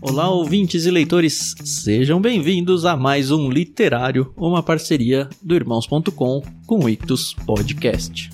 Olá, ouvintes e leitores, sejam bem-vindos a mais um Literário, uma parceria do Irmãos.com com o Ictus Podcast.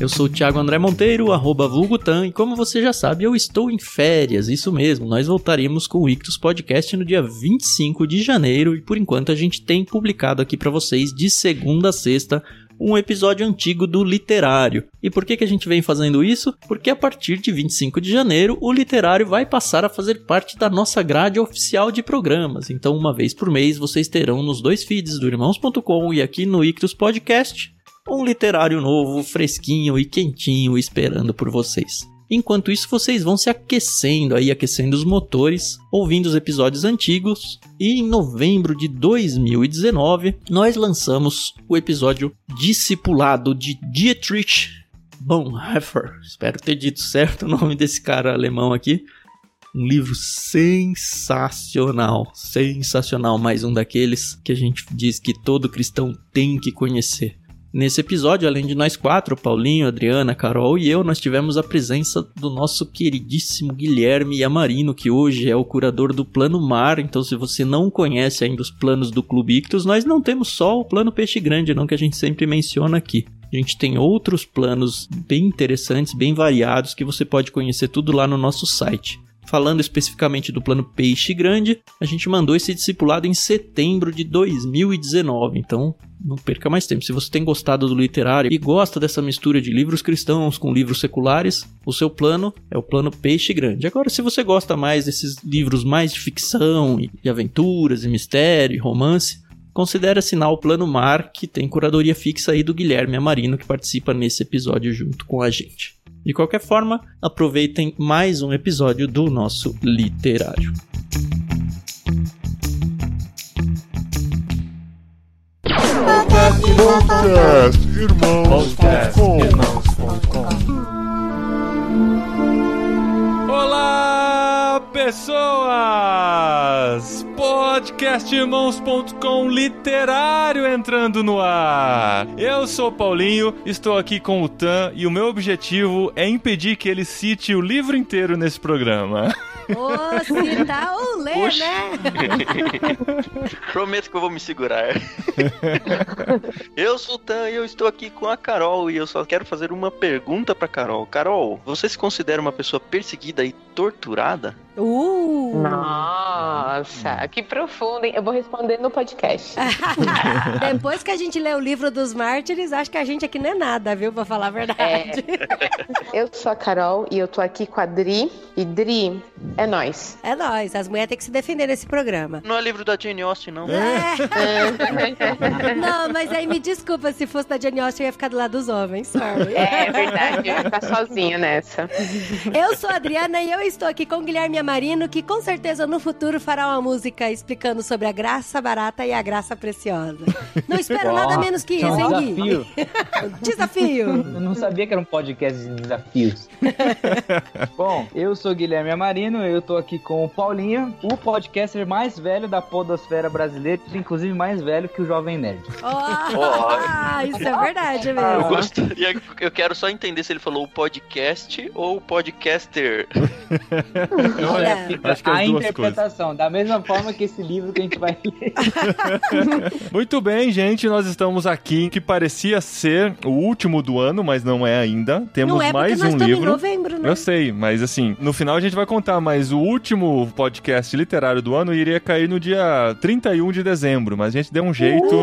Eu sou o Thiago André Monteiro, arroba Vulgutan, e como você já sabe, eu estou em férias, isso mesmo, nós voltaremos com o Ictus Podcast no dia 25 de janeiro, e por enquanto a gente tem publicado aqui para vocês de segunda a sexta um episódio antigo do Literário. E por que, que a gente vem fazendo isso? Porque a partir de 25 de janeiro, o Literário vai passar a fazer parte da nossa grade oficial de programas. Então, uma vez por mês, vocês terão nos dois feeds do Irmãos.com e aqui no Ictus Podcast um literário novo, fresquinho e quentinho esperando por vocês. Enquanto isso, vocês vão se aquecendo aí, aquecendo os motores, ouvindo os episódios antigos. E em novembro de 2019, nós lançamos o episódio Discipulado de Dietrich Bonhoeffer. Espero ter dito certo o nome desse cara alemão aqui. Um livro sensacional, sensacional, mais um daqueles que a gente diz que todo cristão tem que conhecer. Nesse episódio, além de nós quatro, Paulinho, Adriana, Carol e eu, nós tivemos a presença do nosso queridíssimo Guilherme Yamarino, que hoje é o curador do Plano Mar. Então, se você não conhece ainda os planos do Clube Ictus, nós não temos só o Plano Peixe Grande, não que a gente sempre menciona aqui. A gente tem outros planos bem interessantes, bem variados, que você pode conhecer tudo lá no nosso site. Falando especificamente do plano Peixe Grande, a gente mandou esse discipulado em setembro de 2019. Então, não perca mais tempo. Se você tem gostado do literário e gosta dessa mistura de livros cristãos com livros seculares, o seu plano é o plano Peixe Grande. Agora, se você gosta mais desses livros mais de ficção e aventuras e mistério e romance, considere assinar o Plano Mar, que tem curadoria fixa aí do Guilherme Amarino, que participa nesse episódio junto com a gente. De qualquer forma, aproveitem mais um episódio do nosso literário. Podcast Irmãos.com Olá, pessoas! Podcastirmãos.com literário entrando no ar. Eu sou o Paulinho, estou aqui com o Tan e o meu objetivo é impedir que ele cite o livro inteiro nesse programa. Ô, citar ou ler, Puxa. né? Prometo que eu vou me segurar. eu sou o Tan e eu estou aqui com a Carol e eu só quero fazer uma pergunta pra Carol. Carol, você se considera uma pessoa perseguida e torturada? Uh! Nossa, que profundo, hein? Eu vou responder no podcast. Depois que a gente lê o livro dos mártires, acho que a gente aqui não é nada, viu? Pra falar a verdade. Eu sou a Carol e eu tô aqui com a Dri. E Dri, é nós. É, nóis, as mulheres têm que se defender nesse programa. Não é livro da Jane Austen, não. É. Não, mas aí me desculpa, se fosse da Jane Austen, eu ia ficar do lado dos homens. Sorry. É verdade, eu ia ficar sozinha nessa. Eu sou a Adriana e eu estou aqui com o Guilherme Amarino, que com certeza no futuro fará uma música explicando sobre a graça barata e a graça preciosa. Não espero nada menos que É isso, hein, Gui? desafio. Desafio. Eu não sabia que era um podcast de desafios. Bom, eu sou Guilherme Amarino, eu tô aqui com o Paulinho, o podcaster mais velho da podosfera brasileira, inclusive mais velho que o Jovem Nerd. Oh, isso é verdade Eu mesmo. gostaria, eu quero só entender se ele falou o podcast ou o podcaster. Olha, acho que é a duas interpretação, da mesma forma que esse livro que a gente vai ler. Muito bem, gente, nós estamos aqui que parecia ser o último do ano, mas não é ainda. Temos Não é mais nós um estamos em livro. novembro, né? Eu sei, mas assim, no final a gente vai contar, mas o último podcast literário do ano iria cair no dia 31 de dezembro, mas a gente deu um jeito.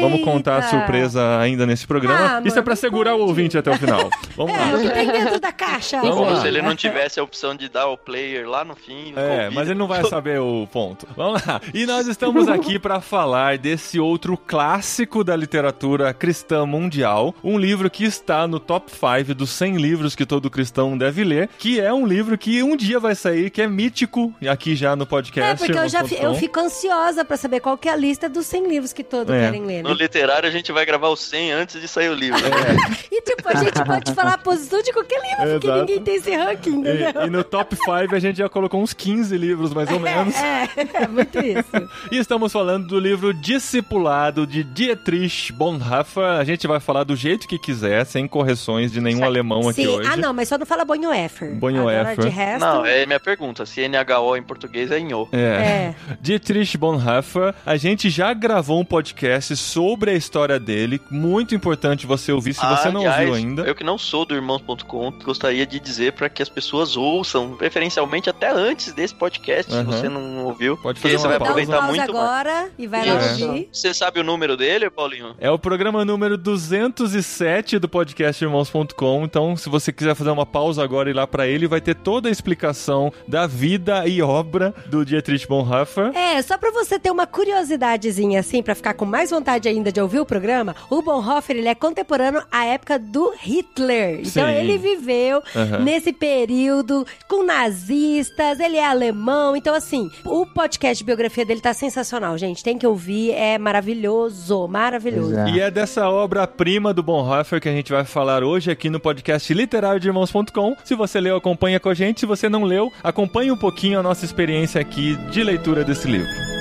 Vamos contar a surpresa ainda nesse programa. Ah, Isso é mano, pra segurar o ouvinte até o final. Vamos É, o lá. que tem dentro da caixa. Vamos Como lá. se ele não tivesse a opção de dar o player lá no fim. É, mas ele não vai saber o ponto. Vamos lá. E nós estamos aqui para falar desse outro clássico da literatura cristã mundial, um livro que está no top 5 dos 100 livros que todo cristão deve ler, que é um livro que um dia vai sair, que é mítico, aqui já no podcast. É, porque eu já fi- eu fico ansiosa pra saber qual que é a lista dos 100 livros que todos É. querem ler. No Né? literário a gente vai gravar o 100 antes de sair o livro. É. E tipo, A gente pode falar a posição de qualquer livro, porque Exato. ninguém tem esse ranking, entendeu? E, e no top 5 a gente já colocou uns 15 livros, mais ou menos. É, é muito isso. E estamos falando do livro Discipulado de Dietrich Bonhoeffer. A gente vai falar do jeito que quiser, sem correções de nenhum alemão aqui hoje. Ah, não, mas só não fala Bonhoeffer. Bonhoeffer. De resto... Não, é minha pergunta. Se NHO em português é Inho. É. É. Dietrich Bonhoeffer, a gente já gravou um podcast sobre a história dele, muito importante você ouvir se você não Aliás, ouviu ainda. Eu que não sou do Irmãos.com, gostaria de dizer para que as pessoas ouçam, preferencialmente até antes desse podcast, Aham. se você não ouviu. Pode fazer você uma vai um aproveitar muito mais. agora e vai lá ouvir. Você sabe o número dele, Paulinho? É o programa número 207 do podcast Irmãos.com. Então, se você quiser fazer uma pausa agora e ir lá pra ele, vai ter toda a explicação da vida e obra do Dietrich Bonhoeffer. É, só pra você ter uma curiosidadezinha assim, pra ficar com mais vontade ainda de ouvir o programa, o Bonhoeffer, ele é contemporâneo à época do Hitler. Então Sim. ele viveu Aham. nesse período com nazistas, ele é alemão, então assim, o podcast de biografia dele tá sensacional, gente, tem que ouvir, é maravilhoso, maravilhoso. Exato. E é dessa obra-prima do Bonhoeffer que a gente vai falar hoje aqui no podcast literário de irmãos.com. Se você leu, acompanha com a gente. Se você não leu, acompanhe um pouquinho a nossa experiência aqui de leitura desse livro.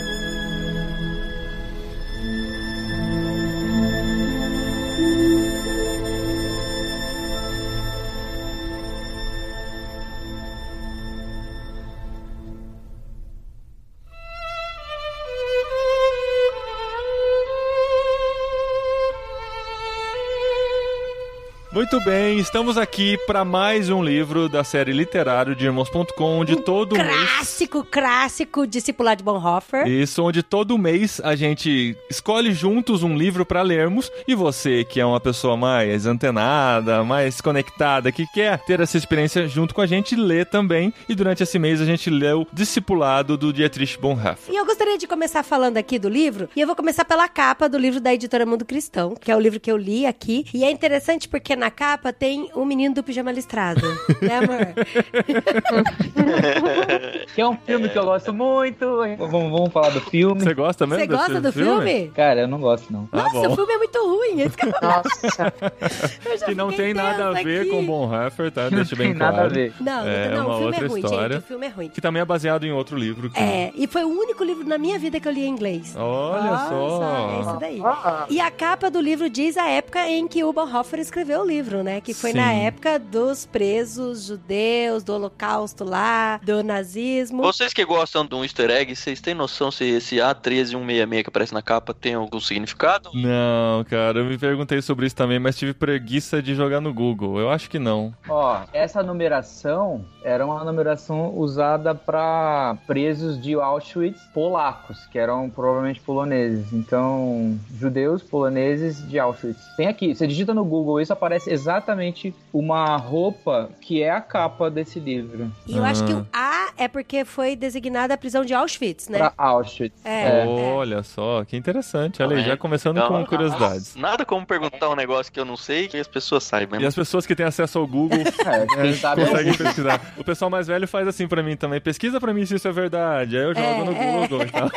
Muito bem, estamos aqui para mais um livro da série literário de irmãos.com, onde todo mês Clássico, clássico discipular de Bonhoeffer. Isso, onde todo mês a gente escolhe juntos um livro para lermos e você, que é uma pessoa mais antenada, mais conectada, que quer ter essa experiência junto com a gente, lê também. E durante esse mês a gente leu Discipulado do Dietrich Bonhoeffer. E eu gostaria de começar falando aqui do livro, e eu vou começar pela capa do livro da editora Mundo Cristão, que é o livro que eu li aqui. E é interessante porque na capa tem o menino do pijama listrado, né, amor? Que é um filme que eu gosto muito. Vamos, vamos falar do filme. Você gosta mesmo Você desse gosta do filme? Cara, eu não gosto, não. Ah, Nossa, bom. o filme é muito ruim. Esse que eu- Nossa. eu Que não tem nada a ver aqui. com Bonhoeffer, tá? Não Deixa bem tem claro. nada a ver. Não, É, não, uma o filme outra é ruim, história. gente. O filme é ruim. Que também é baseado em outro livro. Que... É, e foi o único livro na minha vida que eu li em inglês. Olha Nossa, só. É isso daí. Ah, E a capa do livro diz a época em que o Bonhoeffer escreveu o livro, né? Que foi Sim. na época dos presos judeus, do holocausto lá, do nazismo. Vocês que gostam de um easter egg, vocês têm noção se esse A13166 que aparece na capa tem algum significado? Não, cara, eu me perguntei sobre isso também, mas tive preguiça de jogar no Google. Eu acho que não. Ó, essa numeração era uma numeração usada para presos de Auschwitz polacos, que eram provavelmente poloneses. Então, judeus poloneses de Auschwitz. Tem aqui, você digita no Google isso, aparece exatamente uma roupa que é a capa desse livro. E eu acho que Ah. o A é porque foi designada a prisão de Auschwitz, né? Pra Auschwitz. É, é. Olha só, que interessante. Olha aí, já começando Não, com curiosidades. Nada como perguntar um negócio que eu não sei que as pessoas saibam. E as pessoas que têm acesso ao Google É, sabe é o conseguem pesquisar. O pessoal mais velho faz assim pra mim também. Pesquisa pra mim se isso é verdade. Aí eu jogo É, no é. Google e tal.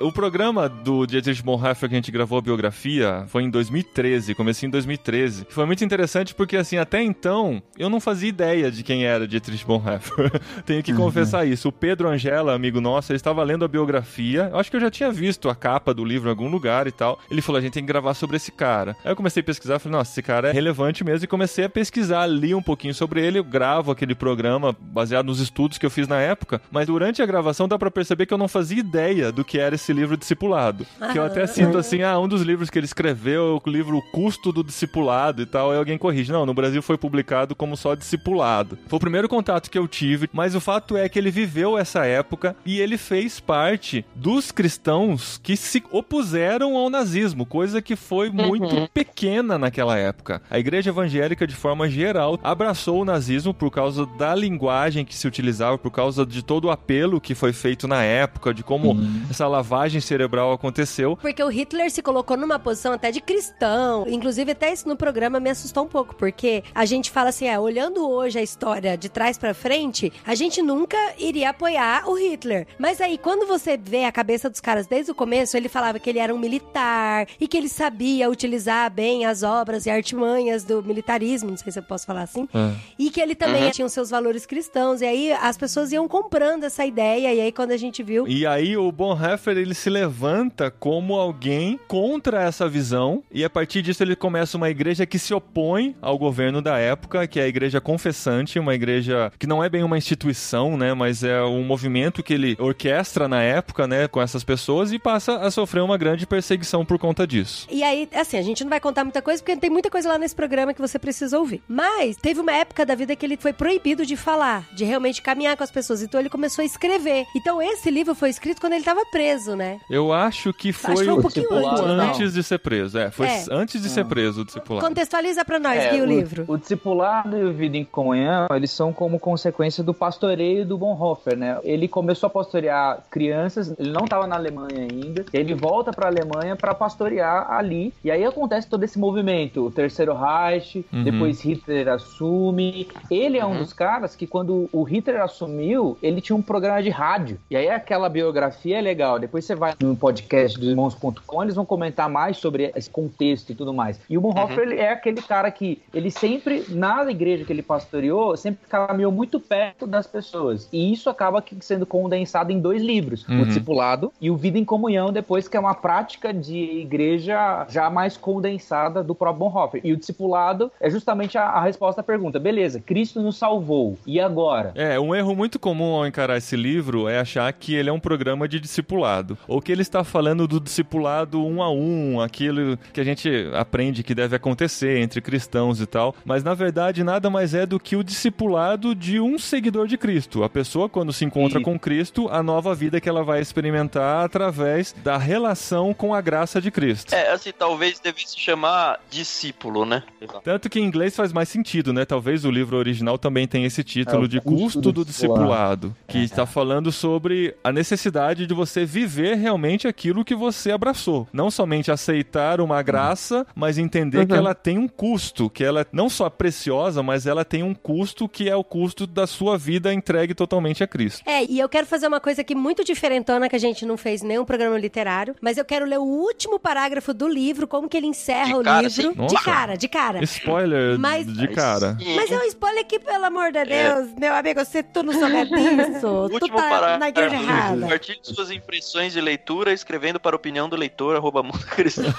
o programa do Dietrich Bonhoeffer que a gente gravou a biografia foi em 2013, comecei em 2013. Foi muito interessante porque, assim, até então, eu não fazia ideia de quem era Dietrich Bonhoeffer. Tenho que confessar isso. O Pedro Angela, amigo nosso, ele estava lendo a biografia. Eu acho que eu já tinha visto a capa do livro em algum lugar e tal. Ele falou, a gente tem que gravar sobre esse cara. Aí eu comecei a pesquisar, falei, nossa, esse cara é relevante mesmo. E comecei a pesquisar, li um pouquinho sobre ele. Eu gravo aquele programa baseado nos estudos que eu fiz na época. Mas durante a gravação dá pra perceber que eu não fazia ideia do que era esse livro discipulado. Que eu até cito assim, ah, um dos livros que ele escreveu, o livro O Custo do Discipulado e tal. Aí alguém corrige. Não, no Brasil foi publicado como só discipulado. Foi o primeiro contato que eu tive, mas o fato é que ele viveu essa época e ele fez parte dos cristãos que se opuseram ao nazismo, coisa que foi muito pequena naquela época. A igreja evangélica, de forma geral, abraçou o nazismo por causa da linguagem que se utilizava, por causa de todo o apelo que foi feito na época, de como essa lavagem cerebral aconteceu. Porque o Hitler se colocou numa posição até de cristão. Inclusive, até isso no programa me assustou um pouco, porque a gente fala assim, é, olhando hoje a história de trás pra frente, a gente nunca iria apoiar o Hitler. Mas aí, quando você vê a cabeça dos caras desde o começo, ele falava que ele era um militar e que ele sabia utilizar bem as obras e artimanhas do militarismo, não sei se eu posso falar assim, É. e que ele também tinha os seus valores cristãos. E aí as pessoas iam comprando essa ideia, e aí quando a gente viu. E aí o Bonhoeffer ele se levanta como alguém contra essa visão e a partir disso ele começa uma igreja que se opõe ao governo da época, que é a igreja confessante, uma igreja que não é bem uma instituição, né, mas é um movimento que ele orquestra na época, né, com essas pessoas e passa a sofrer uma grande perseguição por conta disso. E aí, assim, a gente não vai contar muita coisa, porque tem muita coisa lá nesse programa que você precisa ouvir. Mas teve uma época da vida que ele foi proibido de falar, de realmente caminhar com as pessoas. Então ele começou a escrever. Então esse livro foi escrito quando ele tava preso, né? Eu acho que Acho foi, que foi um pouquinho pouco antes, né? antes de ser preso. É, foi É. antes de ser preso o discipulado. Contextualiza pra nós, É, Gui, o, livro. O discipulado e o Vida em Comunhão, eles são como consequência do pastoreio do Bonhoeffer, né? Ele começou a pastorear crianças, ele não estava na Alemanha ainda, ele volta para a Alemanha para pastorear ali, e aí acontece todo esse movimento, o Terceiro Reich, Uhum. depois Hitler assume. Ele é um dos caras que quando o Hitler assumiu, ele tinha um programa de rádio, e aí aquela biografia é legal, depois você vai no podcast do irmãos.com, eles vão comentar mais sobre esse contexto e tudo mais. E o Bonhoeffer ele é aquele cara que ele sempre, na igreja que ele pastoreou, sempre caminhou muito perto das pessoas. E isso acaba sendo condensado em dois livros: Uhum. O Discipulado e o Vida em Comunhão, depois que é uma prática de igreja já mais condensada do próprio Bonhoeffer. E o Discipulado é justamente a, a resposta à pergunta: beleza, Cristo nos salvou, e agora? É, um erro muito comum ao encarar esse livro é achar que ele é um programa de discipulado. Ou que ele está falando do discipulado um a um, aquilo que a gente aprende que deve acontecer entre cristãos e tal. Mas na verdade nada mais é do que o discipulado de um seguidor de Cristo. A pessoa, quando se encontra Isso. com Cristo, a nova vida que ela vai experimentar através da relação com a graça de Cristo. É, assim, talvez devesse chamar discípulo, né? Tanto que em inglês faz mais sentido, né? Talvez o livro original também tenha esse título É, de custo custo do do discipulado, que está falando sobre a necessidade de você viver realmente aquilo que você abraçou. Não somente aceitar uma graça, mas entender que ela tem um custo, que ela não só é preciosa, mas ela tem um custo que é o custo da sua vida entregue totalmente a Cristo. É, e eu quero fazer uma coisa aqui muito diferentona que a gente não fez nenhum programa literário, mas eu quero ler o último parágrafo do livro, como que ele encerra De o cara, livro. assim? De Nossa. cara, de cara. Spoiler Mas- de cara. Mas é um spoiler aqui, pelo amor de Deus, meu amigo, você tu não souber disso, tu tá parágrafo. na igreja errada. Compartilhe suas impressões de leitura escrevendo para a opinião do leitor, arroba mundocristão.com.br.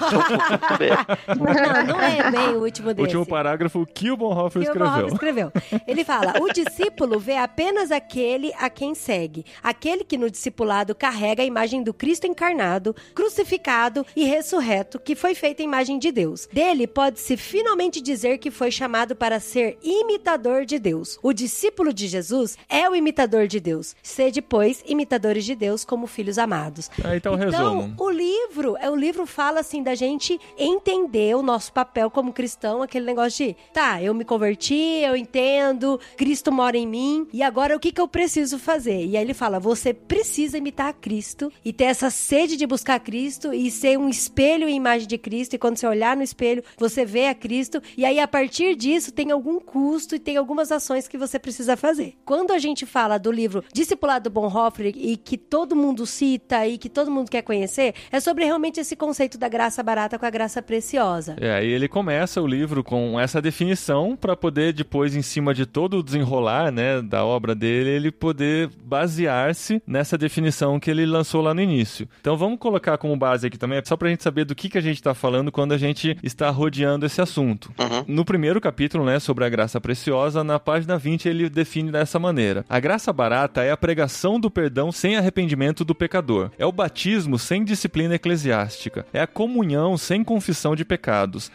Não, não é bem o último desse. Último parágrafo que o Bonhoeffer que o escreveu. Bonhoeffer escreveu. Ele fala: o discípulo vê apenas aquele a quem segue, aquele que no discipulado carrega a imagem do Cristo encarnado, crucificado e ressurreto, que foi feita a imagem de Deus. Dele pode-se finalmente dizer que foi chamado para ser imitador de Deus. O discípulo de Jesus é o imitador de Deus. Sede, pois, imitadores de Deus como filhos amados. Aí então o Então, resumo. o livro, é o livro fala assim da gente entender o nosso papel como cristão, aquele negócio de, tá, eu me converti, eu entendo, Cristo mora em mim, e agora o que que eu preciso fazer? E aí ele fala, você precisa imitar Cristo e ter essa sede de buscar Cristo e ser um espelho e imagem de Cristo, e quando você olhar no espelho, você vê a Cristo, e aí a partir disso tem algum custo e tem algumas ações que você precisa fazer. Quando a gente fala do livro Discipulado do Bonhoeffer e que todo mundo cita e que todo mundo quer conhecer, é sobre realmente esse conceito da graça barata com a graça preciosa. É, aí ele começa o livro com essa definição para poder depois, em cima de todo o desenrolar, né, da obra dele, ele poder basear-se nessa definição que ele lançou lá no início. Então vamos colocar como base aqui também, só pra gente saber do que, que a gente está falando quando a gente está rodeando esse assunto. Uhum. No primeiro capítulo, né, sobre a graça preciosa, na página 20 ele define dessa maneira: A graça barata é a pregação do perdão sem arrependimento do pecador. É o batismo sem disciplina eclesiástica. É a comunhão sem confissão de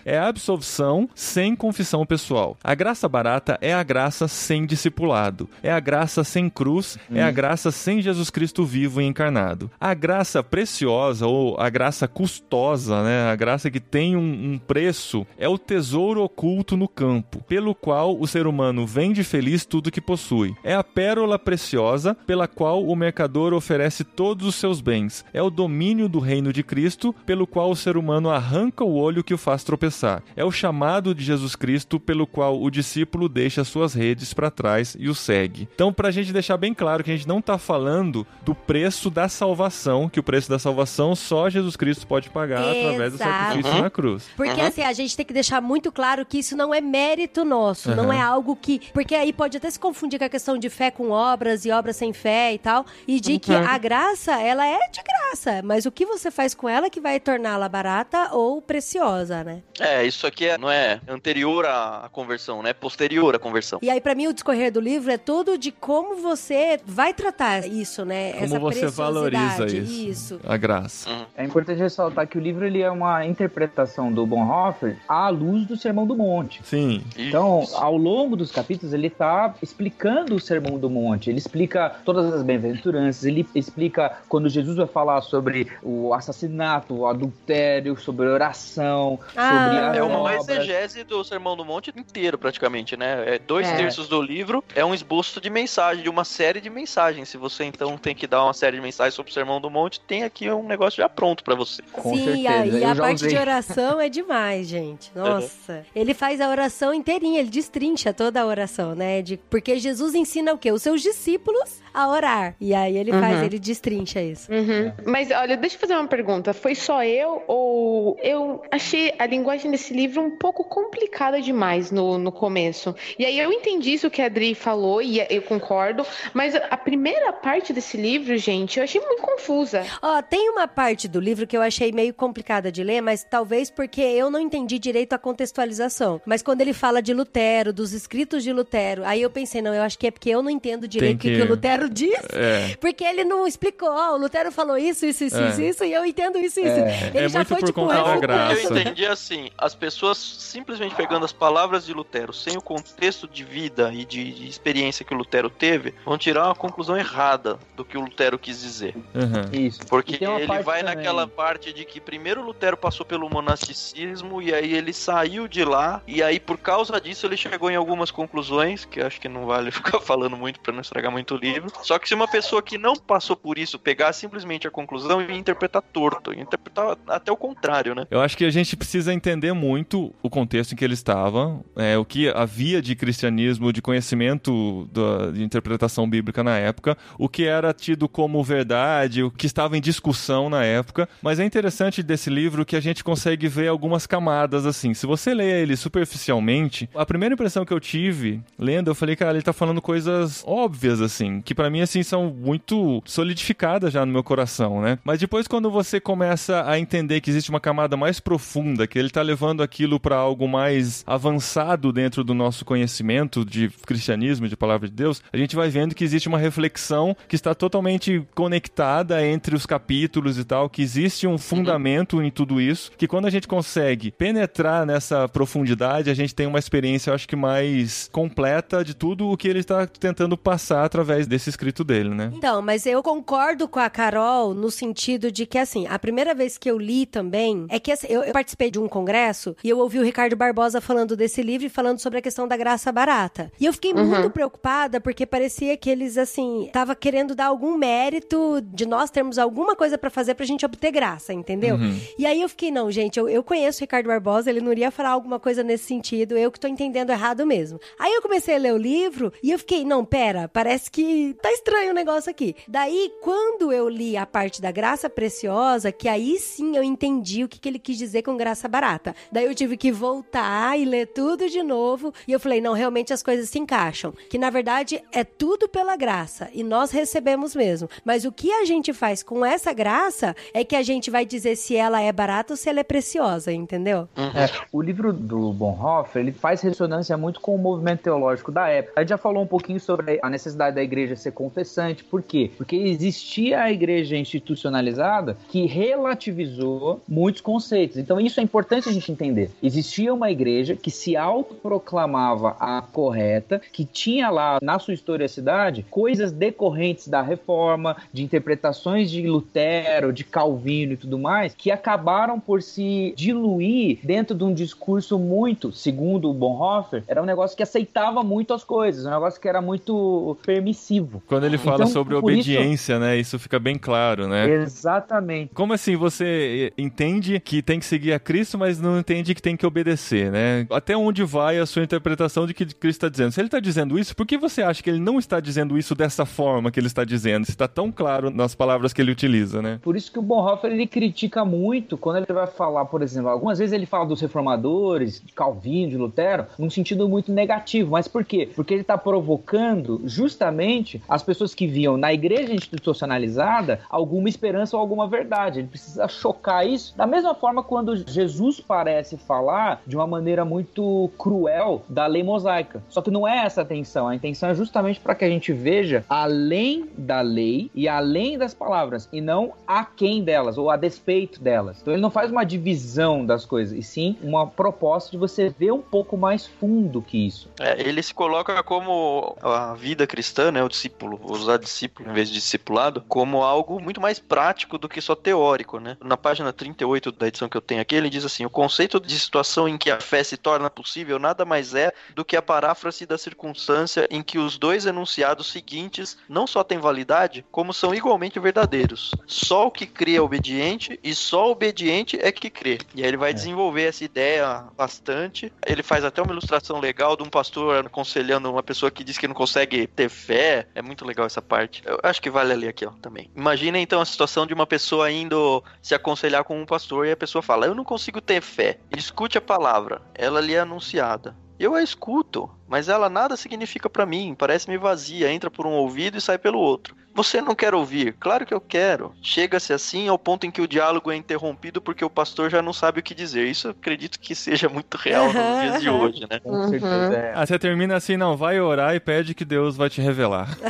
É a absolvição sem confissão pessoal. A graça barata é a graça sem discipulado. É a graça sem cruz. É a graça sem Jesus Cristo vivo e encarnado. A graça preciosa ou a graça custosa, né, a graça que tem um, um preço, é o tesouro oculto no campo, pelo qual o ser humano vende feliz tudo que possui. É a pérola preciosa pela qual o mercador oferece todos os seus bens. É o domínio do reino de Cristo, pelo qual o ser humano arranca o olho que o faz tropeçar. É o chamado de Jesus Cristo, pelo qual o discípulo deixa suas redes para trás e o segue. Então, pra gente deixar bem claro que a gente não tá falando do preço da salvação, que o preço da salvação só Jesus Cristo pode pagar através do Exato. sacrifício na cruz. Porque assim, a gente tem que deixar muito claro que isso não é mérito nosso, não Aham. é algo que. Porque aí pode até se confundir com a questão de fé com obras e obras sem fé e tal. E de que a graça, ela é de graça. Mas o que você faz com ela que vai torná-la barata ou preciosa, né? É, isso aqui é, não é anterior à conversão, né? Posterior à conversão. E aí, pra mim, o discorrer do livro é todo de como você vai tratar isso, né? Como Essa você valoriza preciosidade. isso. A graça. É importante ressaltar que o livro ele é uma interpretação do Bonhoeffer à luz do Sermão do Monte. Sim. Então, Isso. ao longo dos capítulos, ele está explicando o Sermão do Monte. Ele explica todas as bem-aventuranças, ele explica quando Jesus vai falar sobre o assassinato, o adultério, sobre a oração, Ah, sobre a É uma obras. exegese do Sermão do Monte inteiro, praticamente, né? É dois É. terços do livro é um esboço de mensagem, de uma série de mensagens. Se você então tem que dar uma série de mensagens sobre o Sermão do Monte, tem aqui um negócio já pronto pra você. Com Sim, certeza. a- e Eu a já parte de usei. oração é demais, gente. Nossa. Ele faz a oração inteirinha, ele destrincha toda a oração, né? De, porque Jesus ensina o quê? Os seus discípulos a orar. E aí ele faz, Uhum. ele destrincha isso. Uhum. Mas olha, deixa eu fazer uma pergunta. Foi só eu ou eu achei a linguagem desse livro um pouco complicada demais no, no começo? E aí eu entendi isso que a Adri falou e eu concordo, mas a primeira parte desse livro, gente, eu achei muito confusa. Ó, tem uma parte do livro que eu achei meio complicada de ler, mas talvez porque eu não entendi direito a contextualização. Mas quando ele fala de Lutero, dos escritos de Lutero, aí eu pensei, não, eu acho que é porque eu não entendo direito o que, que- que o Lutero diz. É. Porque ele não explicou, ó, o Lutero falou isso, isso, isso, É. isso, isso, e eu entendo isso, isso. É. Ele É já muito foi, por tipo, conta da refutando. graça. Eu entendi assim, as pessoas simplesmente pegando as palavras de Lutero, sem o contexto de vida e de, de experiência que o Lutero teve, vão tirar uma conclusão errada do que o Lutero quis dizer. Uhum. Isso. Porque ele vai também- naquela parte de que primeiro Lutero passou pelo monasticismo e aí ele saiu de lá e aí por causa disso ele chegou em algumas conclusões que eu acho que não vale ficar falando muito pra não estragar muito o livro. Só que se uma pessoa que não passou por isso pegar simplesmente a conclusão e interpretar torto, ia interpretar até o contrário, né? Eu acho que a gente precisa entender muito o contexto em que ele estava, é, o que havia de cristianismo, de conhecimento da- de interpretação bíblica na época, o que era tido como verdade, o que estava em discussão na época. Mas é interessante desse livro que a gente consegue ver algumas camadas assim. Se você lê ele superficialmente, a primeira impressão que eu tive lendo, eu falei, cara, ele tá falando coisas óbvias assim, que pra mim assim são muito solidificadas já no meu coração, né? Mas depois quando você começa a entender que existe uma camada mais profunda, que ele tá levando aquilo pra algo mais avançado dentro do nosso conhecimento de cristianismo, de palavra de Deus, a gente vai vendo que existe uma reflexão que está totalmente conectada entre os capítulos e tal, que existe um fundamento em tudo isso, que quando a gente consegue penetrar nessa profundidade, a gente tem uma experiência, acho que mais completa de tudo o que ele está tentando passar através desse escrito dele, né? Então, mas eu concordo com a Carol no sentido de que, assim, a primeira vez que eu li também é que assim, eu, eu participei de um congresso e eu ouvi o Ricardo Barbosa falando desse livro e falando sobre a questão da graça barata. E eu fiquei muito preocupada porque parecia que eles, assim, tava querendo dar algum mérito de nós termos alguma coisa pra fazer pra gente obter graça, entendeu? E aí eu fiquei, não, gente, eu, eu conheço o Ricardo Barbosa, ele não iria falar alguma coisa nesse sentido, eu que tô entendendo errado mesmo. Aí eu comecei a ler o livro e eu fiquei, não, pera, parece que tá estranho o negócio aqui. Daí, quando eu li a parte da graça preciosa, que aí sim eu entendi o que, que ele quis dizer com graça barata. Daí eu tive que voltar e ler tudo de novo. E eu falei, não, realmente as coisas se encaixam. Que na verdade é tudo pela graça. E nós recebemos mesmo. Mas o que a gente faz com essa graça é que a gente vai dizer se ela é barata ou se ela é preciosa, entendeu? É, o livro do Bonhoeffer, ele faz ressonância muito com o movimento teológico da época. A gente já falou um pouquinho sobre a necessidade da igreja ser confessante. Por quê? Porque existia a igreja institucionalizada que relativizou muitos conceitos. Então isso é importante a gente entender. Existia uma igreja que se autoproclamava a correta, que tinha lá na sua historicidade coisas decorrentes da reforma, de interpretações de Lutero, de Calvino e tudo mais, que acabaram por se diluir dentro de um discurso muito, segundo o Bonhoeffer, era um negócio que aceitava muito as coisas, um negócio que era muito permissivo. Quando ele fala Então, sobre por isso- obediência, né? Isso fica bem claro, né? Exatamente. Como assim você entende que tem que seguir a Cristo, mas não entende que tem que obedecer, né? Até onde vai a sua interpretação de que Cristo está dizendo? Se ele está dizendo isso, por que você acha que ele não está dizendo isso dessa forma que ele está dizendo? Está tão claro nas palavras que ele utiliza, né? Por isso que o Bonhoeffer ele critica muito quando ele vai falar, por exemplo, algumas vezes ele fala dos reformadores, de Calvino, de Lutero, num sentido muito negativo. Mas por quê? Porque ele está provocando justamente as pessoas que viam na igreja institucionalizada alguma esperança ou alguma verdade. Ele precisa chocar isso. Da mesma forma, quando Jesus parece falar de uma maneira muito cruel da lei mosaica. Só que não é essa a intenção. A intenção é justamente para que a gente veja além da lei e além das palavras, e não aquém delas ou a despeito delas. Então ele não faz uma divisão das coisas, e sim uma proposta de você ver um pouco mais fundo que isso. É, ele se coloca como a vida cristã, né, o discípulo, usar discípulo em vez de discipulado, como algo muito mais prático do que só teórico, né? Na página 38 da edição que eu tenho aqui, ele diz assim: "O conceito de situação em que a fé se torna possível nada mais é do que a paráfrase da circunstância em que os dois enunciados seguintes não só têm validade, como são igualmente verdadeiros. Só o que crê é obediente e só o obediente é que crê." E aí ele vai desenvolver essa ideia bastante. Ele faz até uma ilustração legal de um pastor aconselhando uma pessoa que diz que não consegue ter fé. É muito legal essa parte. Eu acho que vale ali aqui, ó, também. Imagina então a situação de uma pessoa indo se aconselhar com um pastor e a pessoa fala: Eu não consigo ter fé. Escute a palavra, ela lhe é anunciada. Eu a escuto, mas ela nada significa para mim, parece-me vazia, entra por um ouvido e sai pelo outro. Você não quer ouvir? Claro que eu quero. Chega-se assim ao ponto em que o diálogo é interrompido porque o pastor já não sabe o que dizer. Isso eu acredito que seja muito real nos dias de hoje, né? Com certeza. É. Ah, você termina assim, não, vai orar e pede que Deus vai te revelar.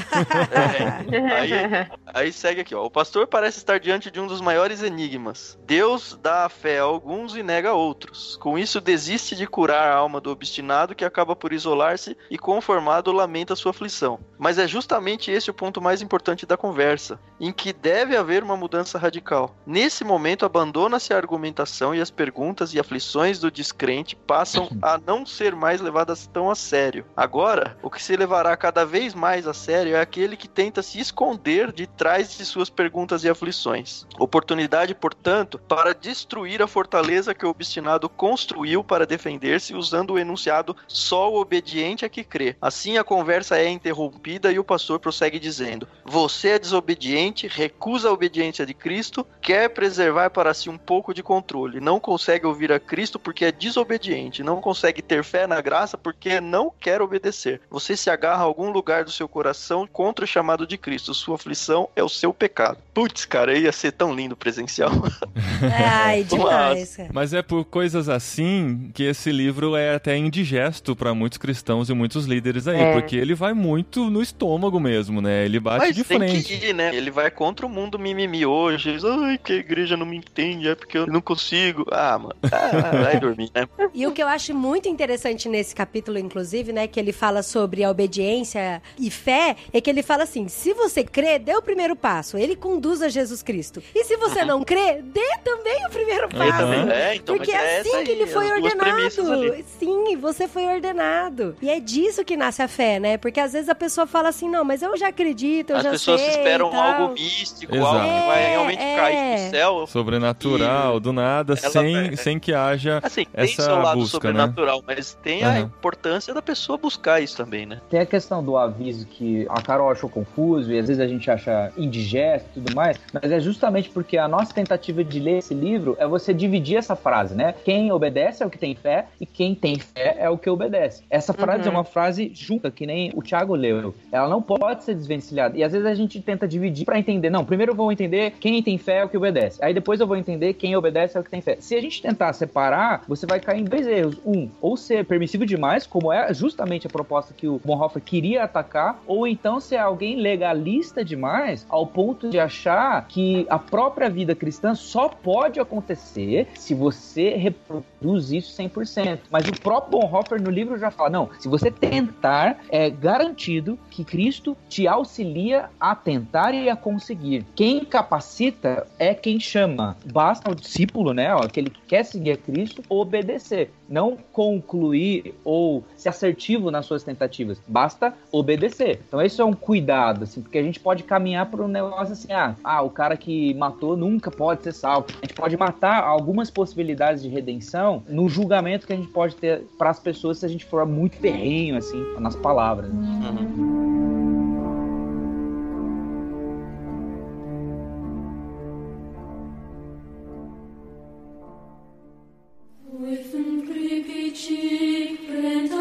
É, aí, aí segue aqui, ó. O pastor parece estar diante de um dos maiores enigmas. Deus dá a fé a alguns e nega a outros. Com isso, desiste de curar a alma do obstinado que acaba por isolar-se e, conformado, lamenta sua aflição. Mas é justamente esse o ponto mais importante da conversa, em que deve haver uma mudança radical. Nesse momento, abandona-se a argumentação e as perguntas e aflições do descrente passam a não ser mais levadas tão a sério. Agora, o que se levará cada vez mais a sério é aquele que tenta se esconder de trás de suas perguntas e aflições. Oportunidade, portanto, para destruir a fortaleza que o obstinado construiu para defender-se usando o enunciado só o obediente é que crê. Assim a conversa é interrompida e o pastor prossegue dizendo: Você é desobediente, recusa a obediência de Cristo, quer preservar para si um pouco de controle, não consegue ouvir a Cristo porque é desobediente, não consegue ter fé na graça porque não quer obedecer. Você se agarra a algum lugar do seu coração contra o chamado de Cristo. Sua aflição é o seu pecado. Putz, cara, ia ser tão lindo presencial. Ai, demais, cara. Mas é por coisas assim que esse livro é até indigesto para muitos cristãos e muitos líderes aí, É. porque ele vai muito no estômago mesmo, né? Ele bate Mas de tem frente. que ir, né? Ele vai contra o mundo mimimi hoje. Ai, que a igreja não me entende, é porque eu não consigo. Ah, mano, ah, vai dormir, né? E o que eu acho muito interessante nesse capítulo, inclusive, né, que ele fala sobre a obediência e fé, é que ele fala assim: se você crê, dê o primeiro passo. Ele conduz a Jesus Cristo. E se você não crê, dê também o primeiro passo. É, então, Porque é é assim essa que ele aí, foi ordenado. Sim, você foi ordenado. E é disso que nasce a fé, né? Porque às vezes a pessoa fala assim: não, mas eu já acredito, eu As já pessoas sei. esperam e tal. algo místico, Exato. algo que vai É, realmente é. cair do céu. Sobrenatural, do nada, Ela sem, vai- sem que haja. Assim, tem Essa seu lado busca, sobrenatural, mas tem a Aham. importância da pessoa buscar isso também, né? Tem a questão do aviso que a Carol achou confuso e às vezes a gente acha indigesto e tudo mais, mas é justamente porque a nossa tentativa de ler esse livro é você dividir essa frase, né? Quem obedece é o que tem fé e quem tem fé é o que obedece. Essa frase Uhum. é uma frase junta, que nem o Thiago leu. Ela não pode ser desvencilhada. E às vezes a gente tenta dividir pra entender. Não, primeiro eu vou entender quem tem fé é o que obedece. Aí depois eu vou entender quem obedece é o que tem fé. Se a gente tentar separar, você vai cair em dois erros. Um, ou ser permissivo demais, como é justamente a proposta que o Bonhoeffer queria atacar, ou então ser alguém legalista demais, ao ponto de achar que a própria vida cristã só pode acontecer se você reproduz isso 100%. Mas o próprio Bonhoeffer no livro já fala, não, se você tentar, é garantido que Cristo te auxilia a tentar e a conseguir. Quem capacita é quem chama. Basta o discípulo, né, ó, aquele que quer seguir a Cristo, obedecer. Não concluir ou ser assertivo nas suas tentativas. Basta obedecer. Então esse é um cuidado, assim, porque a gente pode caminhar para um negócio assim, ah, ah, o cara que matou nunca pode ser salvo. A gente pode matar algumas possibilidades de redenção no julgamento que a gente pode ter para as pessoas se a gente for muito ferrenho, assim, nas palavras. Brennt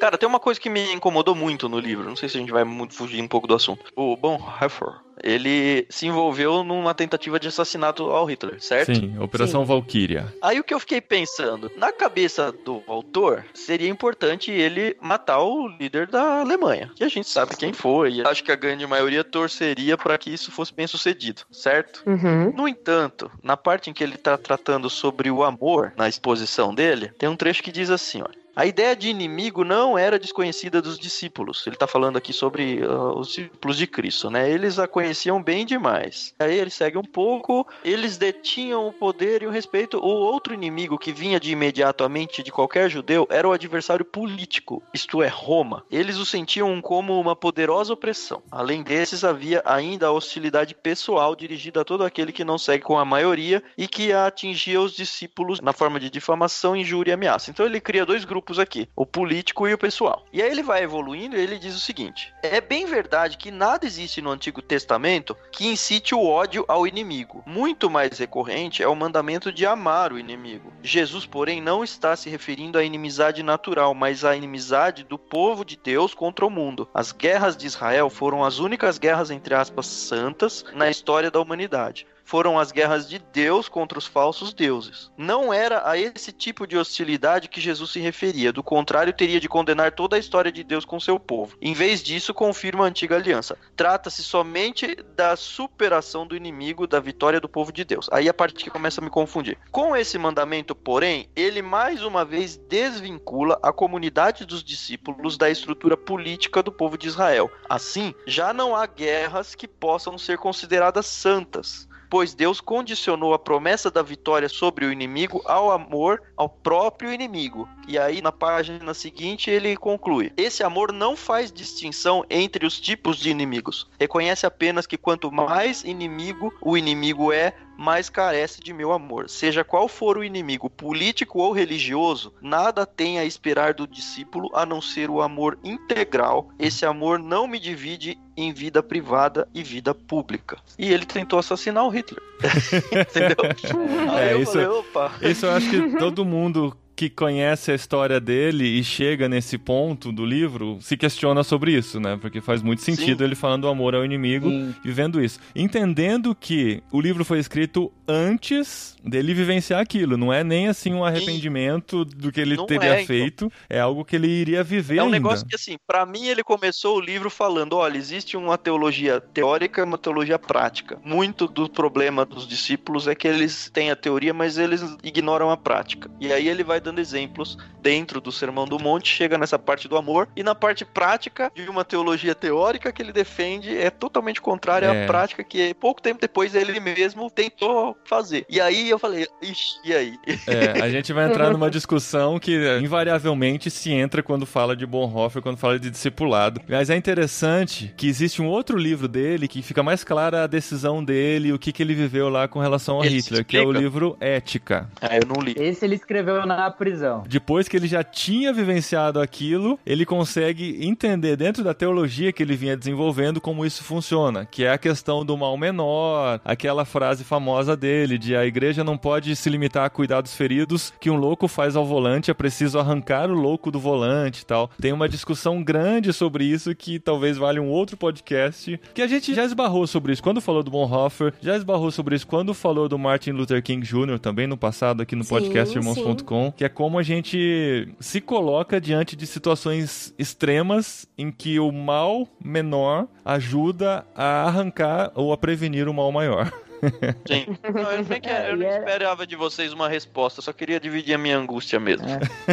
Cara, tem uma coisa que me incomodou muito no livro. Não sei se a gente vai muito fugir um pouco do assunto. O Bonhoeffer, ele se envolveu numa tentativa de assassinato ao Hitler, certo? Sim, Operação Valkyria. Aí o que eu fiquei pensando, na cabeça do autor, seria importante ele matar o líder da Alemanha, que a gente sabe quem foi. e Acho que a grande maioria torceria para que isso fosse bem sucedido, certo? Uhum. No entanto, na parte em que ele está tratando sobre o amor na exposição dele, tem um trecho que diz assim, olha. A ideia de inimigo não era desconhecida dos discípulos. Ele está falando aqui sobre uh, os discípulos de Cristo, né? Eles a conheciam bem demais. Aí ele segue um pouco. Eles detinham o poder e o respeito. O outro inimigo que vinha de imediato à mente de qualquer judeu era o adversário político, isto é, Roma. Eles o sentiam como uma poderosa opressão. Além desses, havia ainda a hostilidade pessoal dirigida a todo aquele que não segue com a maioria e que atingia os discípulos na forma de difamação, injúria e ameaça. Então ele cria dois grupos aqui, o político e o pessoal. E aí ele vai evoluindo e ele diz o seguinte: É bem verdade que nada existe no Antigo Testamento que incite o ódio ao inimigo. Muito mais recorrente é o mandamento de amar o inimigo. Jesus, porém, não está se referindo à inimizade natural, mas à inimizade do povo de Deus contra o mundo. As guerras de Israel foram as únicas guerras, entre aspas, santas na história da humanidade foram as guerras de Deus contra os falsos deuses. Não era a esse tipo de hostilidade que Jesus se referia, do contrário, teria de condenar toda a história de Deus com seu povo. Em vez disso, confirma a antiga aliança. Trata-se somente da superação do inimigo, da vitória do povo de Deus. Aí a parte que começa a me confundir. Com esse mandamento, porém, ele mais uma vez desvincula a comunidade dos discípulos da estrutura política do povo de Israel. Assim, já não há guerras que possam ser consideradas santas pois Deus condicionou a promessa da vitória sobre o inimigo ao amor ao próprio inimigo. E aí, na página seguinte, ele conclui: Esse amor não faz distinção entre os tipos de inimigos. Reconhece apenas que quanto mais inimigo o inimigo é, mais carece de meu amor. Seja qual for o inimigo, político ou religioso, nada tem a esperar do discípulo a não ser o amor integral. Esse amor não me divide em vida privada e vida pública. E ele tentou assassinar o Hitler. Entendeu? Aí É, eu isso- falei, opa. Isso eu acho que todo mundo que conhece a história dele e chega nesse ponto do livro se questiona sobre isso, né? Porque faz muito sentido Sim. ele falando do amor ao inimigo Sim. vivendo isso. Entendendo que o livro foi escrito antes dele vivenciar aquilo, não é nem assim um arrependimento do que ele Não teria é, então. feito, é algo que ele iria viver É um ainda. negócio que, assim, pra mim ele começou o livro falando: olha, existe uma teologia teórica e uma teologia prática. Muito do problema dos discípulos é que eles têm a teoria, mas eles ignoram a prática. E aí ele vai dando exemplos dentro do Sermão do Monte, chega nessa parte do amor, e na parte prática de uma teologia teórica que ele defende é totalmente contrária É. à prática que pouco tempo depois ele mesmo tentou fazer. E aí eu falei, ixi, e aí? É, a gente vai entrar numa discussão que é, invariavelmente se entra quando fala de Bonhoeffer, quando fala de discipulado. Mas é interessante que existe um outro livro dele que fica mais clara a decisão dele, o que, que ele viveu lá com relação a Ele Hitler, que é o livro Ética. Ah, eu não li. Esse ele escreveu na prisão. Depois que ele já tinha vivenciado aquilo, ele consegue entender dentro da teologia que ele vinha desenvolvendo como isso funciona, que é a questão do mal menor, aquela frase famosa dele de a igreja não pode se limitar a cuidar dos feridos que um louco faz ao volante, é preciso arrancar o louco do volante e tal. Tem uma discussão grande sobre isso que talvez valha um outro podcast, que a gente já esbarrou sobre isso quando falou do Bonhoeffer, já esbarrou sobre isso quando falou do Martin Luther King Jr. também no passado aqui no Sim, podcast irmãos.com, que é como a gente se coloca diante de situações extremas em que o mal menor ajuda a arrancar ou a prevenir o mal maior. Sim. Não, eu, eu não é- esperava de vocês uma resposta, só queria dividir a minha angústia mesmo.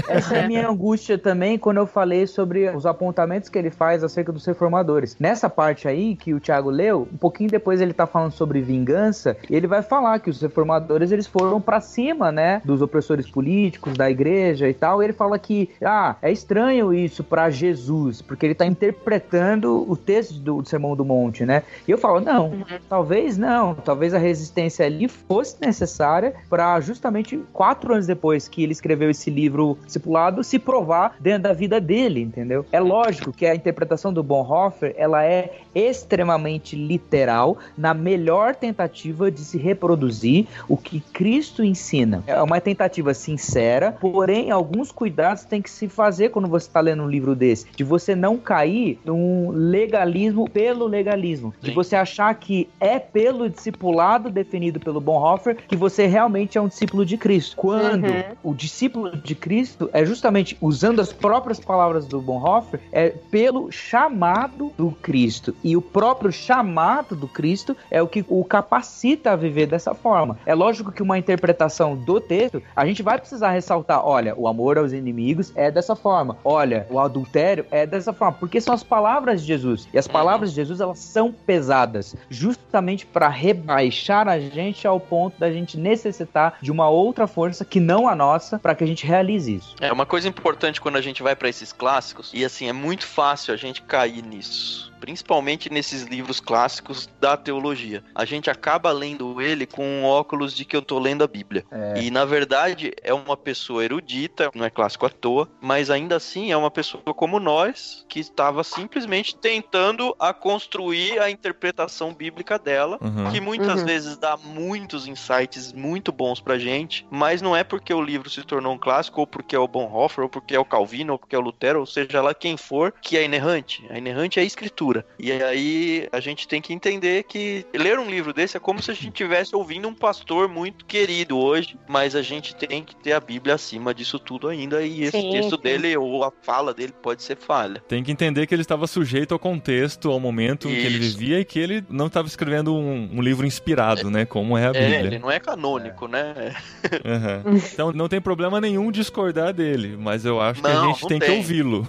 Essa é a minha angústia também quando eu falei sobre os apontamentos que ele faz acerca dos reformadores. Nessa parte aí que o Thiago leu, um pouquinho depois ele tá falando sobre vingança, e ele vai falar que os reformadores eles foram pra cima, né, dos opressores políticos, da igreja e tal. E ele fala que, ah, é estranho isso pra Jesus, porque ele tá interpretando o texto do Sermão do Monte, né? E eu falo, não, talvez não, talvez a resistência ali fosse necessária para justamente quatro anos depois que ele escreveu esse livro discipulado se provar dentro da vida dele, entendeu? É lógico que a interpretação do Bonhoeffer ela é extremamente literal na melhor tentativa de se reproduzir o que Cristo ensina. É uma tentativa sincera, porém alguns cuidados tem que se fazer quando você está lendo um livro desse, de você não cair num legalismo pelo legalismo, de Sim. você achar que é pelo discipulado definido pelo Bonhoeffer que você realmente é um discípulo de Cristo. Quando Uhum. o discípulo de Cristo é justamente usando as próprias palavras do Bonhoeffer, é pelo chamado do Cristo. E o próprio chamado do Cristo é o que o capacita a viver dessa forma. É lógico que uma interpretação do texto, a gente vai precisar ressaltar, olha, o amor aos inimigos é dessa forma. Olha, o adultério é dessa forma, porque são as palavras de Jesus. E as palavras de Jesus, elas são pesadas, justamente para rebaixar a gente ao ponto da gente necessitar de uma outra força que não a nossa para que a gente realize isso. É uma coisa importante quando a gente vai pra esses clássicos, e assim, é muito fácil a gente cair nisso. Principalmente nesses livros clássicos da teologia. A gente acaba lendo ele com um óculos de que eu tô lendo a Bíblia. E na verdade é uma pessoa erudita, não é clássico à toa, mas ainda assim é uma pessoa como nós, que estava simplesmente tentando a construir a interpretação bíblica dela, Uhum. que muitas Uhum. vezes dá muitos insights muito bons pra gente, mas não é porque o livro se tornou um clássico, ou porque é o Bonhoeffer, ou porque é o Calvino, ou porque é o Lutero, ou seja lá quem for, que é inerrante. A inerrante é a escritura. E aí a gente tem que entender que ler um livro desse é como se a gente estivesse ouvindo um pastor muito querido hoje, mas a gente tem que ter a Bíblia acima disso tudo ainda, e esse Sim, texto sim. dele, ou a fala dele, pode ser falha. Tem que entender que ele estava sujeito ao contexto, ao momento em que ele Isso. vivia e que ele não estava escrevendo um, um livro inspirado, né? Como é a É, ele Bíblia. não é canônico, né? Aham. Então não tem problema nenhum discordar dele, mas eu acho que a Não, gente não tem, que tem. ouvi-lo.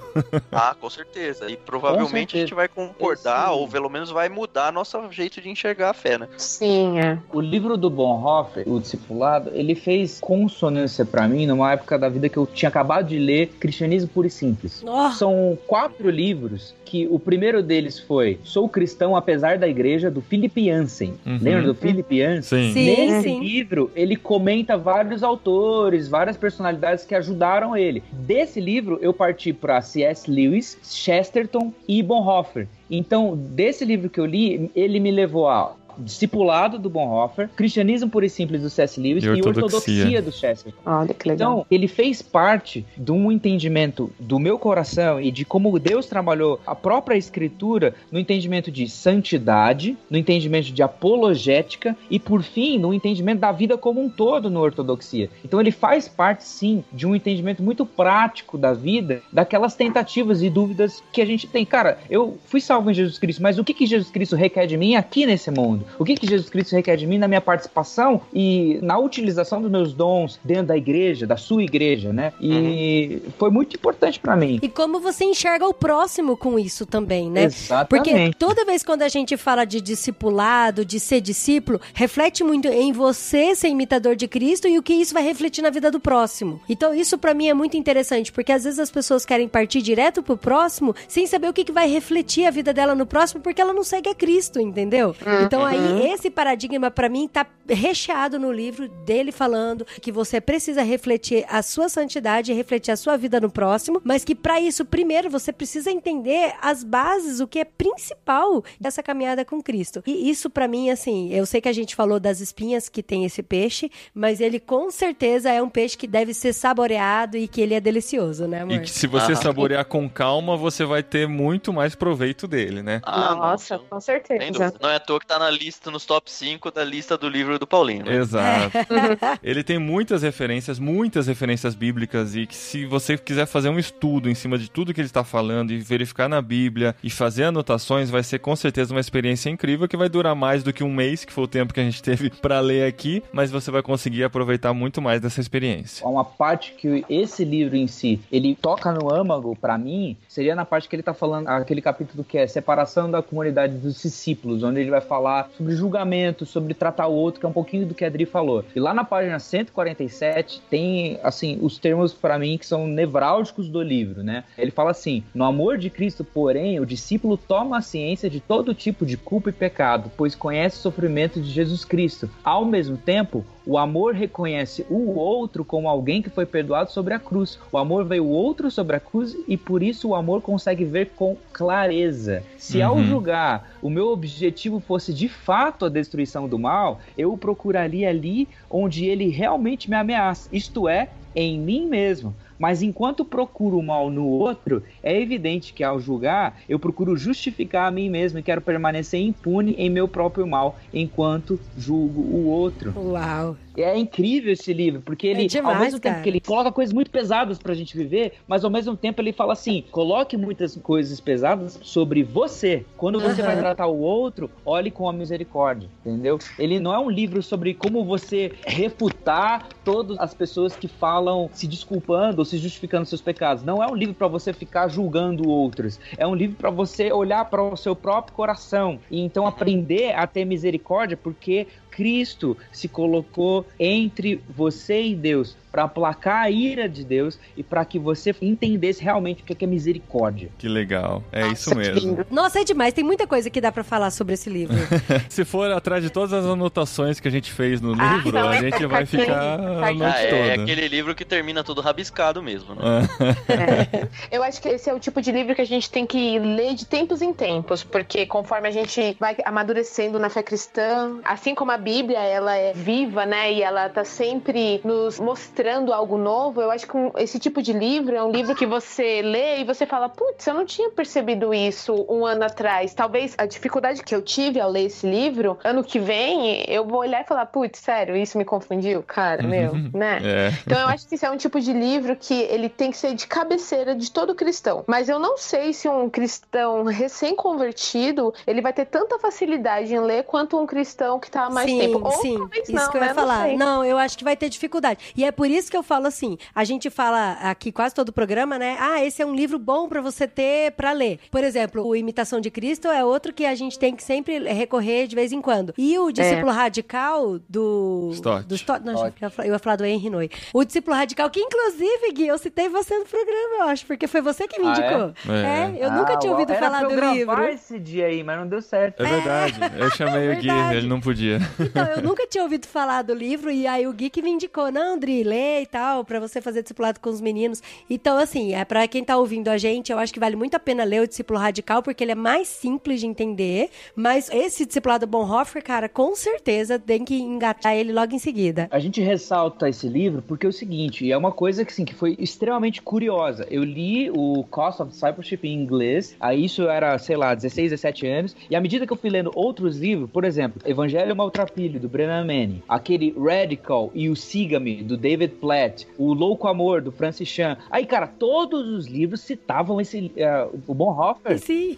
Ah, com certeza. E provavelmente a gente vai concordar, ou pelo menos vai mudar nosso jeito de enxergar a fé, né? Sim, é. O livro do Bonhoeffer, O Discipulado, ele fez consonância pra mim numa época da vida que eu tinha acabado de ler Cristianismo Puro e Simples. Ó, São quatro livros que o primeiro deles foi Sou Cristão Apesar da Igreja, do Philip Jansen. Uhum. Lembra do Philip Jansen? Sim. Sim, Nesse sim. livro, ele comenta vários autores, várias personalidades que ajudaram ele. Desse livro, eu parti para C.S. Lewis, Chesterton e Bonhoeffer. Então, desse livro que eu li, ele me levou a Discipulado do Bonhoeffer, Cristianismo Puro e Simples do C.S. Lewis E e Ortodoxia. Ortodoxia do Chesterton. Olha que legal. Então, ele fez parte de um entendimento do meu coração e de como Deus trabalhou a própria escritura no entendimento de santidade, no entendimento de apologética e, por fim, no entendimento da vida como um todo no ortodoxia. Então, ele faz parte, sim, de um entendimento muito prático da vida, daquelas tentativas e dúvidas que a gente tem. Cara, eu fui salvo em Jesus Cristo, mas o que, que Jesus Cristo requer de mim aqui nesse mundo? O que, que Jesus Cristo requer de mim na minha participação e na utilização dos meus dons dentro da igreja, da sua igreja, né? E foi muito importante pra mim. E como você enxerga o próximo com isso também, né? Porque Exatamente. toda vez quando a gente fala de discipulado, de ser discípulo, reflete muito em você ser imitador de Cristo e o que isso vai refletir na vida do próximo. Então isso pra mim é muito interessante, porque às vezes as pessoas querem partir direto pro próximo sem saber o que, que vai refletir a vida dela no próximo, porque ela não segue a Cristo, entendeu? Então aí esse paradigma pra mim tá recheado no livro dele falando que você precisa refletir a sua santidade, refletir a sua vida no próximo, mas que pra isso primeiro você precisa entender as bases, o que é principal dessa caminhada com Cristo. E isso pra mim assim, eu sei que a gente falou das espinhas que tem esse peixe, mas ele com certeza é um peixe que deve ser saboreado e que ele é delicioso, né, amor? E que se você Aham. saborear com calma, você vai ter muito mais proveito dele, né? Ah, Nossa, não, com certeza. Não é à toa que tá na lista, nos top 5 da lista do livro do Paulinho. né? Exato. Ele tem muitas referências, muitas referências bíblicas e que se você quiser fazer um estudo em cima de tudo que ele está falando e verificar na Bíblia e fazer anotações, vai ser com certeza uma experiência incrível que vai durar mais do que um mês, que foi o tempo que a gente teve para ler aqui, mas você vai conseguir aproveitar muito mais dessa experiência. Uma parte que esse livro em si, ele toca no âmago pra mim, seria na parte que ele tá falando, aquele capítulo que é separação da comunidade dos discípulos, onde ele vai falar sobre julgamento, sobre tratar o outro, que é um pouquinho do que a Adri falou. E lá na página 147 tem, assim, os termos para mim que são nevrálgicos do livro, né? Ele fala assim: "No amor de Cristo, porém, o discípulo toma a ciência de todo tipo de culpa e pecado, pois conhece o sofrimento de Jesus Cristo. Ao mesmo tempo, o amor reconhece o outro como alguém que foi perdoado sobre a cruz. O amor veio o outro sobre a cruz e por isso o amor consegue ver com clareza. Se ao Uhum. julgar o meu objetivo fosse de fato a destruição do mal, eu o procuraria ali onde ele realmente me ameaça, isto é, em mim mesmo. Mas enquanto procuro o mal no outro, é evidente que ao julgar, eu procuro justificar a mim mesmo e quero permanecer impune em meu próprio mal, enquanto julgo o outro. Uau. É incrível esse livro, porque ele, É demais, ao mesmo tempo cara. que ele coloca coisas muito pesadas pra gente viver, mas ao mesmo tempo ele fala assim: coloque muitas coisas pesadas sobre você. Quando você Aham. vai tratar o outro, olhe com a misericórdia, entendeu? Ele não é um livro sobre como você refutar todas as pessoas que falam se desculpando se justificando seus pecados. Não é um livro pra você ficar julgando outros. É um livro pra você olhar para o seu próprio coração e então aprender a ter misericórdia, porque Cristo se colocou entre você e Deus para aplacar a ira de Deus e para que você entendesse realmente o que é que é misericórdia. Que legal. É isso Nossa, que mesmo. Nossa, é demais. Tem muita coisa que dá pra falar sobre esse livro. Se for atrás de todas as anotações que a gente fez no Ah, livro, a é gente vai ficar a noite Ah, é, toda. aquele livro que termina tudo rabiscado mesmo, né? Ah, Eu acho que esse é o tipo de livro que a gente tem que ler de tempos em tempos, porque conforme a gente vai amadurecendo na fé cristã, assim como a Bíblia, ela é viva, né, e ela tá sempre nos mostrando algo novo, eu acho que um- esse tipo de livro é um livro que você lê e você fala, putz, eu não tinha percebido isso um ano atrás. Talvez a dificuldade que eu tive ao ler esse livro, ano que vem, eu vou olhar e falar, putz, sério, isso me confundiu? Cara, meu, né? é. Então eu acho que esse é um tipo de livro que ele tem que ser de cabeceira de todo cristão. Mas eu não sei se um cristão recém-convertido ele vai ter tanta facilidade em ler quanto um cristão que tá há mais sim, tempo. Ou sim. talvez Isso não, que eu né? ia Não falar. sei. Não, eu acho que vai ter dificuldade. E é por isso que eu falo assim: a gente fala aqui quase todo o programa, né? Ah, esse é um livro bom pra você ter pra ler. Por exemplo, o Imitação de Cristo é outro que a gente tem que sempre recorrer de vez em quando. E o discípulo radical do. Stott. Do Stott. Não, eu ia falar- eu ia falar do Henry Noy. O discípulo radical, que inclusive, Gui, eu citei você no programa, eu acho, porque foi você que me Ah, indicou. é? É, eu nunca tinha ouvido Era falar do eu livro. esse dia aí, mas não deu certo. É verdade. Eu chamei o Gui, ele não podia. Então, eu nunca tinha ouvido falar do livro, e aí o Gui que me indicou, não, Dri, lê e tal, pra você fazer discipulado com os meninos. Então, assim, é pra quem tá ouvindo a gente, eu acho que vale muito a pena ler o Discípulo Radical, porque ele é mais simples de entender, mas esse Discipulado Bonhoeffer, cara, com certeza tem que engatar ele logo em seguida. A gente ressalta esse livro porque é o seguinte, é uma coisa que, assim, que foi extremamente curiosa. Eu li o Cost of Discipleship em inglês, aí isso era, sei lá, 16, 17 anos, e à medida que eu fui lendo outros livros, por exemplo, Evangelho Maltrapilho, do Brennan Manning, aquele Radical e o Siga-me, do David Platt, o Louco Amor, do Francis Chan, aí, cara, todos os livros citavam esse, eh, o Bonhoeffer, Sim,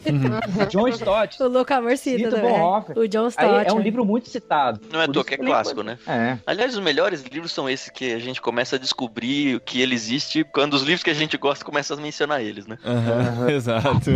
John Stott, o Louco Amor cita Cita o também. Bonhoeffer. O John Aí Stott. é um livro muito citado. Não é à Por toa isso que é clássico, né? É. Aliás, os melhores livros são esses que a gente começa a descobrir que ele existe quando os livros que a gente gosta começam a mencionar eles, né? Aham, Exato.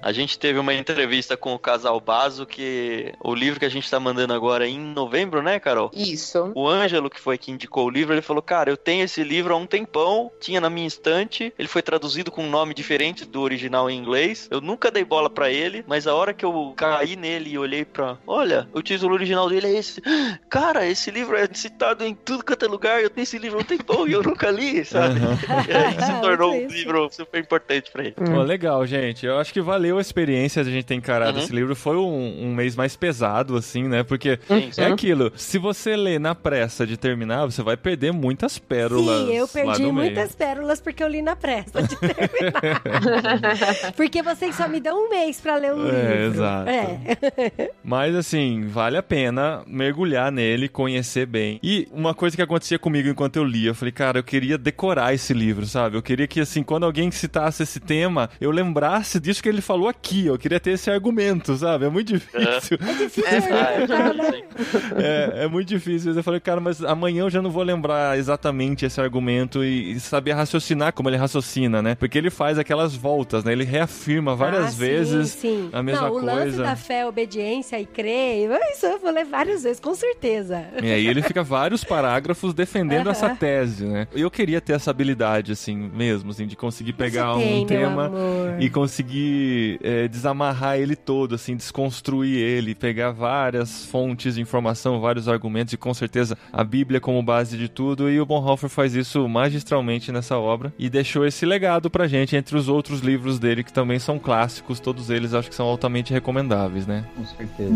A gente teve uma entrevista com o casal Baso, que o livro que a gente tá mandando agora é em novembro, né, Carol? Isso. O Ângelo, que foi quem indicou o livro, ele falou: Cara, eu tenho esse livro há um tempão, tinha na minha estante, ele foi traduzido com um nome diferente do original em inglês. Eu nunca dei bola pra ele, mas a hora que eu caí nele e olhei pra. Olha, o título original dele é esse. Cara, esse livro é citado em tudo quanto é lugar, eu tenho esse livro há um tempão e eu nunca li, sabe? E aí se tornou um Muito isso. livro super importante pra ele. Pô, legal, gente. Eu acho que valeu a experiência de a gente ter encarado Uhum. esse livro. Foi um, um mês mais pesado, assim, né? Porque Sim, é aquilo. Se você ler na pressa de terminar, você vai perder muitas pérolas. Sim, eu perdi muitas pérolas porque eu li na pressa de terminar. porque vocês só me dão um mês pra ler um É, livro. exato. É. Mas assim, vale a pena mergulhar nele, conhecer bem. E uma coisa que acontecia comigo enquanto eu lia, eu falei, cara, eu queria decorar esse livro, sabe? Eu queria que, assim, quando alguém citasse esse tema, eu lembrasse disso que ele falou aqui. Eu queria ter esse argumento, sabe? É muito difícil. É difícil É, sim. né? é, é muito difícil. Eu falei, cara, mas amanhã eu já não vou lembrar exatamente esse argumento e, e saber raciocinar como ele raciocina, né? Porque ele faz aquelas voltas, né? Ele reafirma várias Ah, sim, vezes sim. a mesma Não, o lance coisa. da fé, obediência e crer, isso eu falei várias vezes, com certeza. E aí ele fica vários parágrafos defendendo essa tese, né? Eu queria ter essa habilidade, assim, mesmo, assim, de conseguir pegar tem, um tema e conseguir é, desamarrar ele todo, assim, desconstruir ele, pegar várias fontes de informação, vários argumentos e com certeza a Bíblia como base de tudo. E o Bonhoeffer faz isso magistralmente nessa obra e deixou esse legado pra gente entre os outros livros dele que também são clássicos, todos eles acho que são altamente recomendáveis, né? Com certeza.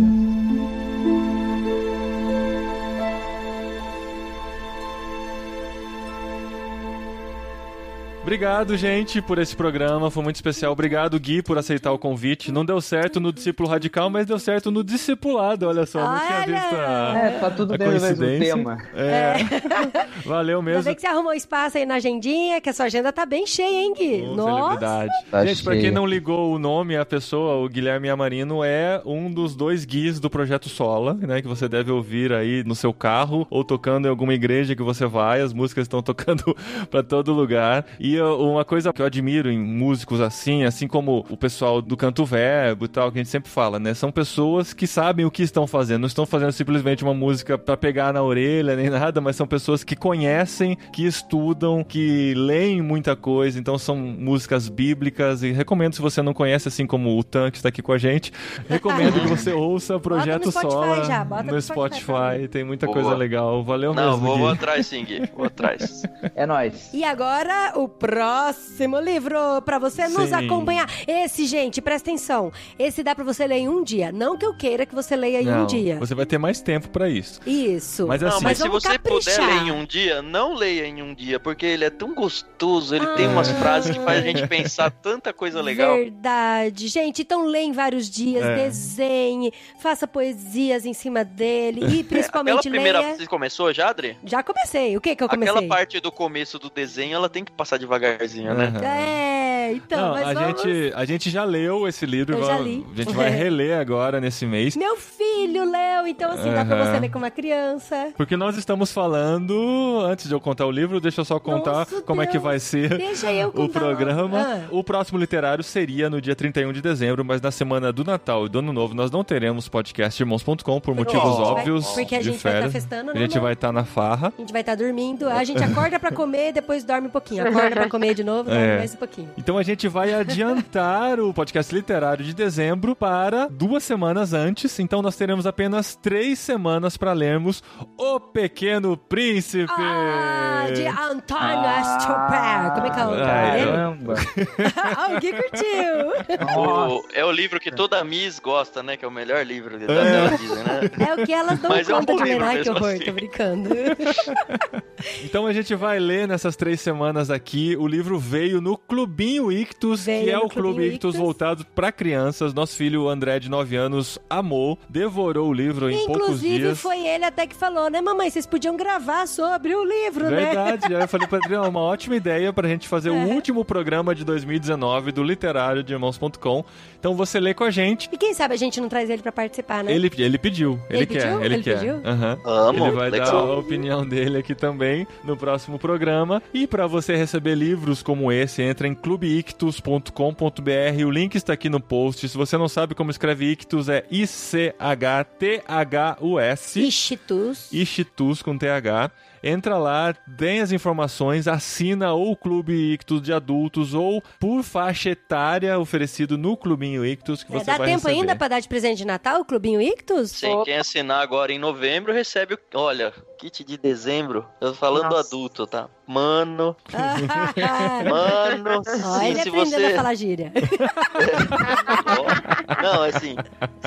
Obrigado, gente, por esse programa. Foi muito especial. Obrigado, Gui, por aceitar o convite. Não deu certo no discípulo radical, mas deu certo no discipulado. Olha só, não tinha Olha! visto a, É, tá tudo a mesmo coincidência. tema. É. Valeu Ainda mesmo. bem que você arrumou espaço aí na agendinha, que a sua agenda tá bem cheia, hein, Gui? Nossa! celebridade. Tá Gente, pra quem cheia. não ligou o nome, a pessoa, o Guilherme Amarino, é um dos dois guias do Projeto Sola, né? Que você deve ouvir aí no seu carro ou tocando em alguma igreja que você vai. As músicas estão tocando pra todo lugar. E uma coisa que eu admiro em músicos assim, assim como o pessoal do canto verbo e tal, que a gente sempre fala, né? São pessoas que sabem o que estão fazendo. Não estão fazendo simplesmente uma música pra pegar na orelha nem nada, mas são pessoas que conhecem, que estudam, que leem muita coisa. Então são músicas bíblicas e recomendo se você não conhece, assim como o Tan que está aqui com a gente, recomendo que você ouça Projeto no Spotify Sola já, no no Spotify Spotify. Tem muita Boa. coisa legal. Valeu Não, mesmo, vou, Gui. vou atrás sim, Gui. Vou atrás. É nóis. E agora, o próximo livro pra você nos Sim. acompanhar. Esse, gente, presta atenção. Esse dá pra você ler em um dia. Não que eu queira que você leia em Não, um dia. Você vai ter mais tempo pra isso. Isso. Mas Não, assim, mas se você caprichar. puder ler em um dia, não leia em um dia, porque ele é tão gostoso, ele tem Ah. umas frases que faz a gente pensar tanta coisa legal. Verdade. Gente, então lê em vários dias, É. desenhe, faça poesias em cima dele e Aquela principalmente primeira. leia... Você começou já, Adri? Já comecei. O que que eu comecei? Aquela parte do começo do desenho, ela tem que passar devagarzinho, né? Aham. É, então, Não, mas a, vamos... gente, a gente já leu esse livro, Eu vai- já li. a gente vai reler agora nesse mês. Meu filho leu, então assim, dá pra você ler com uma criança. Porque nós estamos falando, antes de eu contar o livro, deixa eu só contar Nossa, como é que Deus. vai ser o programa. Ah. O próximo literário seria no dia 31 de dezembro, mas na semana do Natal e do Ano Novo nós não teremos podcast irmãos.com por motivos a gente vai- óbvios porque a de gente vai estar férias. festando, a né, gente amor? vai estar na farra. A gente vai estar dormindo, a gente acorda pra comer, depois dorme um pouquinho. Acorda pra comer de novo, dorme É. mais um pouquinho. Então a gente vai adiantar o podcast literário de dezembro para duas semanas antes. Então nós teremos apenas três semanas para lermos O Pequeno Príncipe. Ah, de Antônio Ah. Como é que é o nome? Caramba. O Gui curtiu. O- é o livro que toda Miss gosta, né? Que é o melhor livro da dela, dizem, né? É o que elas dão Mas é um conta de ler. que horror, assim. tô brincando. Então a gente vai ler nessas três semanas aqui. O livro veio no Clubinho Ictus, Veio que é o Clube Ictus Ictus. voltado para crianças. Nosso filho André, de 9 anos, amou, devorou o livro em poucos Inclusive, dias. foi ele até que falou, né, mamãe? Vocês podiam gravar sobre o livro, né? Verdade, aí eu falei pra Adriano, uma ótima ideia pra gente fazer É. o último programa de 2019 do literário de irmãos.com. Então você lê com a gente. E quem sabe a gente não traz ele pra participar, né? Ele, ele pediu, ele, Ele quer, pediu? ele, Ele quer. pediu? Aham. Amo, Ele vai dar legal. a opinião dele aqui também no próximo programa. E para você receber livros como esse, entra em clubeictus.com.br. O link está aqui no post. Se você não sabe como escreve Ictus, é I-C-H-T-H-U-S. Ixtus. Ixtus com TH. Entra lá, tem as informações, assina ou o Clube Ictus de adultos ou por faixa etária oferecido no Clubinho Ictus que É, você dá vai tempo receber. ainda pra dar de presente de Natal o Clubinho Ictus? Sim, quem assinar agora em novembro recebe o. Olha, kit de dezembro. Eu tô falando Nossa. adulto, tá? Mano, mano, Ó, sim, ele se você. a falar gíria. Não, assim,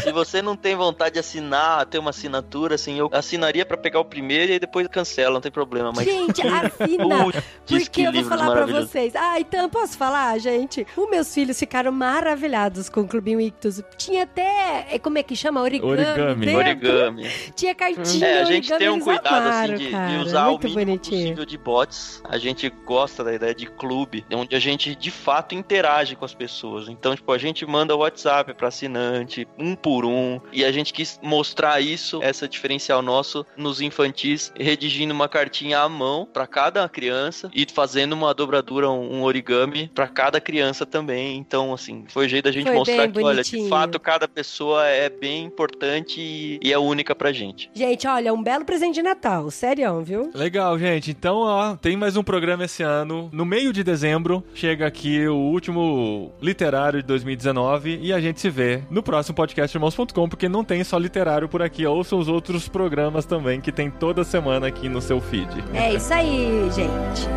se você não tem vontade de assinar, ter uma assinatura, assim, eu assinaria pra pegar o primeiro e aí depois cancela, não tem problema. Mas Gente, assina. Porque que eu vou falar pra vocês. Ah, então posso falar, gente? Os meus filhos ficaram maravilhados com o Clubinho Ictus. Tinha até, é, como é que chama? Origami. Origami. dentro. Origami. Tinha cartinha, É, a gente tem um cuidado amaram, assim de, de usar o Muito mínimo bonitinho. possível de bots. A gente gosta da ideia de clube, onde a gente de fato interage com as pessoas. Então, tipo, a gente manda WhatsApp para assinante, um por um. E a gente quis mostrar isso, essa diferencial nosso nos infantis, redigindo uma cartinha à mão para cada criança e fazendo uma dobradura, um origami para cada criança também. Então, assim, foi o jeito da gente Foi mostrar que, olha, de bonitinho. fato, cada pessoa é bem importante e, e é única pra gente. Gente, olha, um belo presente de Natal. Sério, viu? Legal, gente. Então, ó, tem mais um programa esse ano. No meio de dezembro, chega aqui o último literário de 2019 e a gente se vê no próximo podcast irmãos.com, porque não tem só literário por aqui. Ouça os outros programas também que tem toda semana aqui no seu feed. É isso aí, gente.